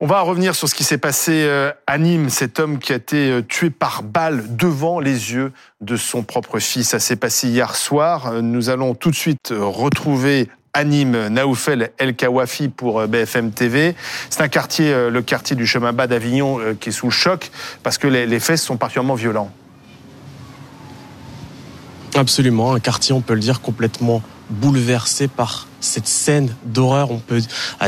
On va revenir sur ce qui s'est passé euh, à Nîmes, cet homme qui a été euh, tué par balle devant les yeux de son propre fils. Ça s'est passé hier soir. Euh, nous allons tout de suite retrouver à Nîmes, Naoufel El Kawafi pour BFM TV. C'est un quartier, le quartier du chemin bas d'Avignon, qui est sous le choc parce que les faits sont particulièrement violents. Absolument, un quartier, on peut le dire, complètement bouleversé par cette scène d'horreur, on peut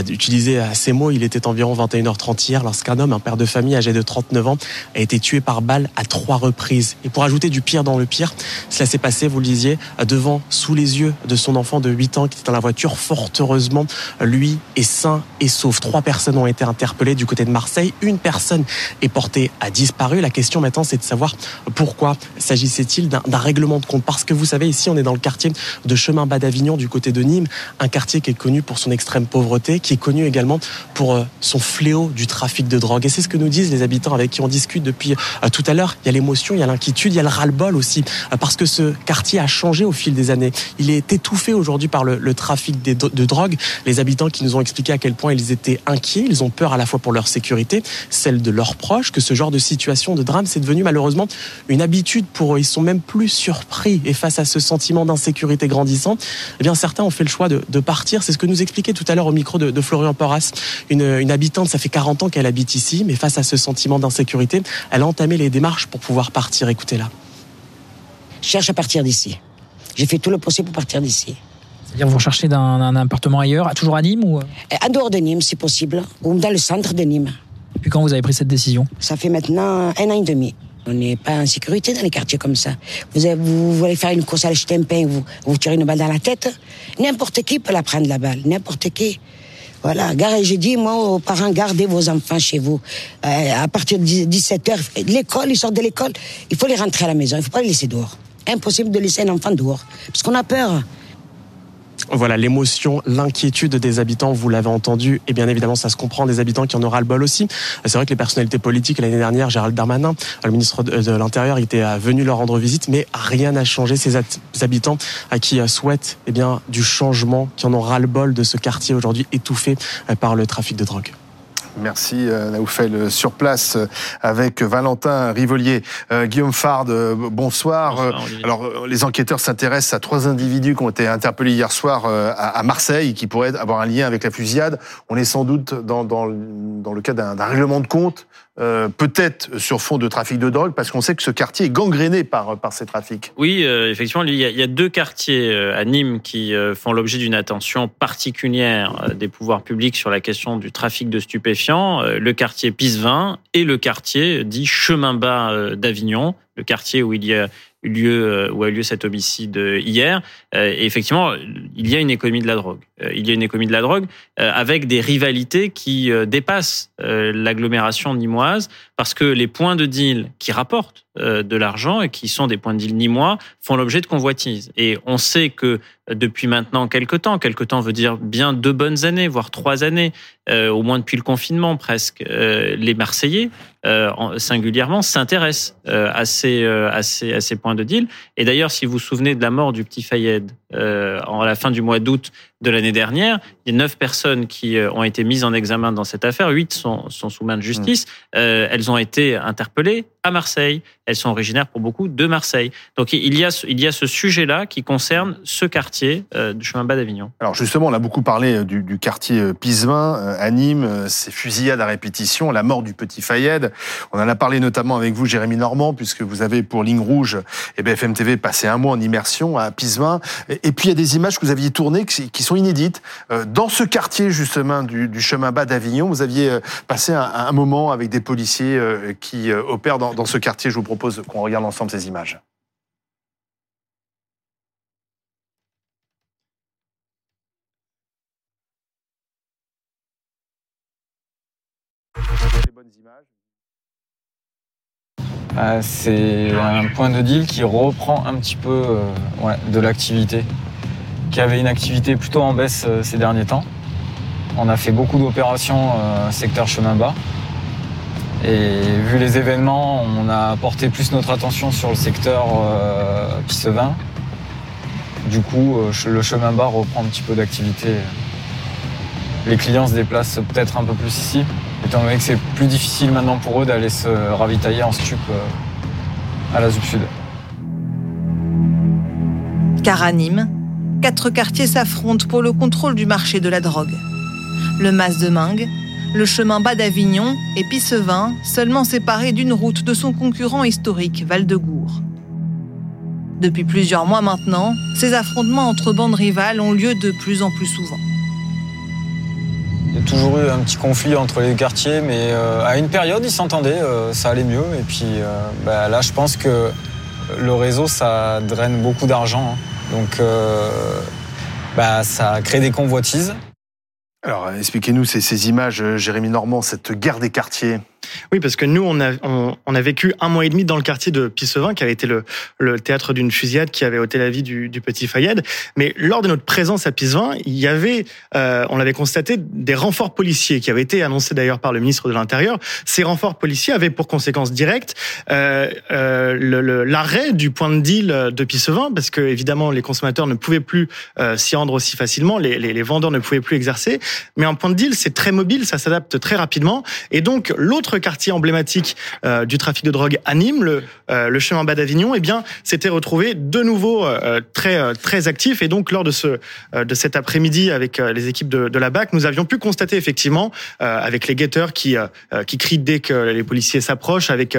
utiliser ces mots. Il était environ 21h30 hier lorsqu'un homme, un père de famille âgé de 39 ans, a été tué par balle à trois reprises. Et pour ajouter du pire dans le pire, cela s'est passé, vous le disiez, devant, sous les yeux de son enfant de 8 ans qui était dans la voiture. Fort heureusement, lui est sain et sauf. Trois personnes ont été interpellées du côté de Marseille. Une personne est portée à disparu. La question maintenant, c'est de savoir pourquoi s'agissait-il d'un règlement de compte. Parce que vous savez, ici, on est dans le quartier de Chemin Bas d'Avignon du côté de Nîmes un quartier qui est connu pour son extrême pauvreté, qui est connu également pour euh, son fléau du trafic de drogue. Et c'est ce que nous disent les habitants avec qui on discute depuis euh, tout à l'heure. Il y a l'émotion, il y a l'inquiétude, il y a le ras-le-bol aussi, euh, parce que ce quartier a changé au fil des années. Il est étouffé aujourd'hui par le, trafic de, drogue. Les habitants qui nous ont expliqué à quel point ils étaient inquiets, ils ont peur à la fois pour leur sécurité, celle de leurs proches, que ce genre de situation, de drame, c'est devenu malheureusement une habitude pour eux. Ils sont même plus surpris. Et face à ce sentiment d'insécurité grandissant, eh bien certains ont fait le choix de, de partir. C'est ce que nous expliquait tout à l'heure au micro de, Florian Porras, une, une, habitante. Ça fait 40 ans qu'elle habite ici, mais face à ce sentiment d'insécurité, elle a entamé les démarches pour pouvoir partir. Écoutez-la. Je cherche à partir d'ici. J'ai fait tout le possible pour partir d'ici. C'est-à-dire vous recherchez un, appartement ailleurs, toujours à Nîmes ou En euh, dehors de Nîmes, si possible, ou dans le centre de Nîmes. Depuis quand vous avez pris cette décision? Ça fait maintenant un an et demi. On n'est pas en sécurité dans les quartiers comme ça. Vous, voulez faire une course à pain, vous, vous tirez une balle dans la tête. N'importe qui peut la prendre, la balle. N'importe qui. Voilà, j'ai dit, moi, aux parents, gardez vos enfants chez vous. Euh, à partir de 17h, l'école, ils sortent de l'école, il faut les rentrer à la maison, il ne faut pas les laisser dehors. Impossible de laisser un enfant dehors, parce qu'on a peur. Voilà, l'émotion, l'inquiétude des habitants, vous l'avez entendu, et bien évidemment, ça se comprend des habitants qui en aura le bol aussi. C'est vrai que les personnalités politiques, l'année dernière, Gérald Darmanin, le ministre de l'Intérieur, était venu leur rendre visite, mais rien n'a changé. Ces habitants à qui souhaitent eh bien, du changement, qui en ont ras le bol de ce quartier aujourd'hui étouffé par le trafic de drogue. Merci euh, Naoufel. Euh, sur place euh, avec Valentin Rivolier. Guillaume Fard, bonsoir. Alors les enquêteurs s'intéressent à trois individus qui ont été interpellés hier soir à Marseille, qui pourraient avoir un lien avec la fusillade. On est sans doute dans, dans, dans le cas d'un règlement de compte euh, peut-être sur fond de trafic de drogue, parce qu'on sait que ce quartier est gangréné par, par ces trafics. Oui, euh, effectivement, il y, a, il y, a, deux quartiers euh, à Nîmes qui font l'objet d'une attention particulière des pouvoirs publics sur la question du trafic de stupéfiants, le quartier Pisevin et le quartier dit Chemin Bas d'Avignon, le quartier où il y a lieu où a eu lieu cet homicide hier. Et effectivement, il y a une économie de la drogue. Il y a une économie de la drogue avec des rivalités qui dépassent l'agglomération nimoise parce que les points de deal qui rapportent euh, de l'argent et qui sont des points de deal nîmois font l'objet de convoitises. Et on sait que depuis maintenant quelques temps, quelques temps veut dire bien deux bonnes années, voire trois années, euh, au moins depuis le confinement presque, euh, les Marseillais singulièrement s'intéressent à ces, à, ces, à ces points de deal. Et d'ailleurs, si vous vous souvenez de la mort du petit Fayed en la fin du mois d'août de l'année dernière, il y a neuf personnes qui ont été mises en examen dans cette affaire, huit sont, sous main de justice. Mmh. elles ont été interpellées à Marseille. Elles sont originaires pour beaucoup de Marseille. Donc il y a, il y a ce sujet-là qui concerne ce quartier euh, du chemin bas d'Avignon. Alors justement, on a beaucoup parlé euh, du, quartier euh, Pisevin à Nîmes, ces fusillades à répétition, la mort du petit Fayed. On en a parlé notamment avec vous, Jérémy Normand, puisque vous avez pour Ligne Rouge et BFM TV passé un mois en immersion à Pisevin. Puis il y a des images que vous aviez tournées qui sont inédites. Dans ce quartier justement du, chemin bas d'Avignon, vous aviez passé un, moment avec des policiers qui opèrent dans ce quartier. Je vous propose qu'on regarde ensemble ces images. Ah, c'est un point de deal qui reprend un petit peu euh, de l'activité, qui avait une activité plutôt en baisse euh, ces derniers temps. On a fait beaucoup d'opérations euh, secteur chemin bas. Et vu les événements, on a porté plus notre attention sur le secteur euh, Pissevin. Du coup, le chemin bas reprend un petit peu d'activité. Les clients se déplacent peut-être un peu plus ici. Étant donné que c'est plus difficile maintenant pour eux d'aller se ravitailler en stup à la ZUP Sud. Car quatre quartiers s'affrontent pour le contrôle du marché de la drogue. Le Mas de Mingue, le chemin bas d'Avignon et Pissevin, seulement séparés d'une route de son concurrent historique Val-de-Gour. Depuis plusieurs mois maintenant, ces affrontements entre bandes rivales ont lieu de plus en plus souvent. Il y a toujours eu un petit conflit entre les quartiers, mais euh, à une période, ils s'entendaient, euh, ça allait mieux. Et puis euh, bah, là, je pense que le réseau, ça draine beaucoup d'argent. Hein. Donc, bah, ça crée des convoitises. Alors, expliquez-nous ces, ces images, Jérémy Normand, cette guerre des quartiers. Oui, parce que nous, on a, on, a vécu un mois et demi dans le quartier de Pissevin, qui avait été le, le théâtre d'une fusillade qui avait ôté la vie du, du, petit Fayed. Mais lors de notre présence à Pissevin, il y avait, euh, on l'avait constaté, des renforts policiers qui avaient été annoncés d'ailleurs par le ministre de l'Intérieur. Ces renforts policiers avaient pour conséquence directe euh, euh, l'arrêt du point de deal de Pissevin, parce que évidemment les consommateurs ne pouvaient plus euh, s'y rendre aussi facilement, les, les, les vendeurs ne pouvaient plus exercer. Mais un point de deal, c'est très mobile, ça s'adapte très rapidement. Et donc l'autre quartier emblématique euh, du trafic de drogue à Nîmes, le, euh, chemin bas d'Avignon, eh bien, s'était retrouvé de nouveau euh, très très actif. Et donc, lors de ce de cet après-midi avec les équipes de, la BAC, nous avions pu constater effectivement avec les guetteurs qui qui crient dès que les policiers s'approchent, avec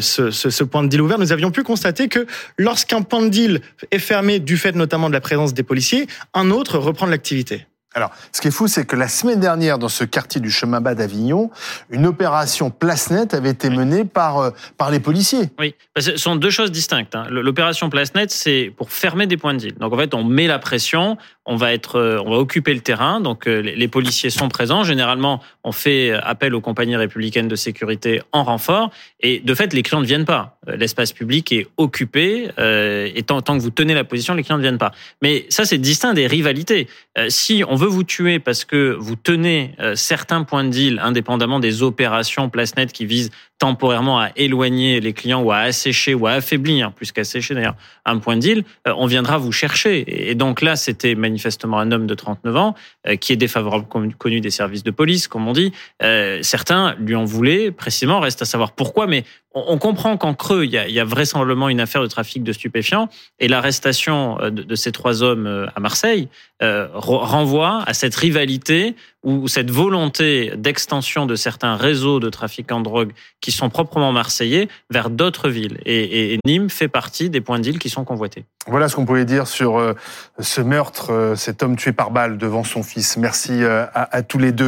ce, ce, ce point de deal ouvert, nous avions pu constater que lorsqu'un point de deal est fermé du fait notamment de la présence des policiers, un autre reprend de l'activité. Alors, ce qui est fou, c'est que la semaine dernière, dans ce quartier du chemin bas d'Avignon, une opération place nette avait été menée par, euh, par les policiers. Oui, ce sont deux choses distinctes. Hein. L'opération place nette, c'est pour fermer des points de deal. Donc, en fait, on met la pression, on va être, euh, on va occuper le terrain. Donc, euh, les policiers sont présents. Généralement, on fait appel aux compagnies républicaines de sécurité en renfort. Et de fait, les clients ne viennent pas. L'espace public est occupé. et tant, que vous tenez la position, les clients ne viennent pas. Mais ça, c'est distinct des rivalités. si on veut vous tuer parce que vous tenez euh, certains points de deal indépendamment des opérations place net qui visent temporairement à éloigner les clients ou à assécher ou à affaiblir, plus qu'assécher d'ailleurs, un point de deal, euh, on viendra vous chercher. Et donc là, c'était manifestement un homme de 39 ans euh, qui est défavorable connu des services de police, comme on dit. certains lui en voulaient précisément, reste à savoir pourquoi, mais on comprend qu'en creux, il y, a, vraisemblablement une affaire de trafic de stupéfiants et l'arrestation de, de, ces trois hommes à Marseille euh, renvoie à cette rivalité ou cette volonté d'extension de certains réseaux de trafiquants de drogue qui sont proprement marseillais vers d'autres villes. Et, Nîmes fait partie des points d'île qui sont convoités. Voilà ce qu'on pouvait dire sur euh, ce meurtre, euh, cet homme tué par balle devant son fils. Merci à tous les deux.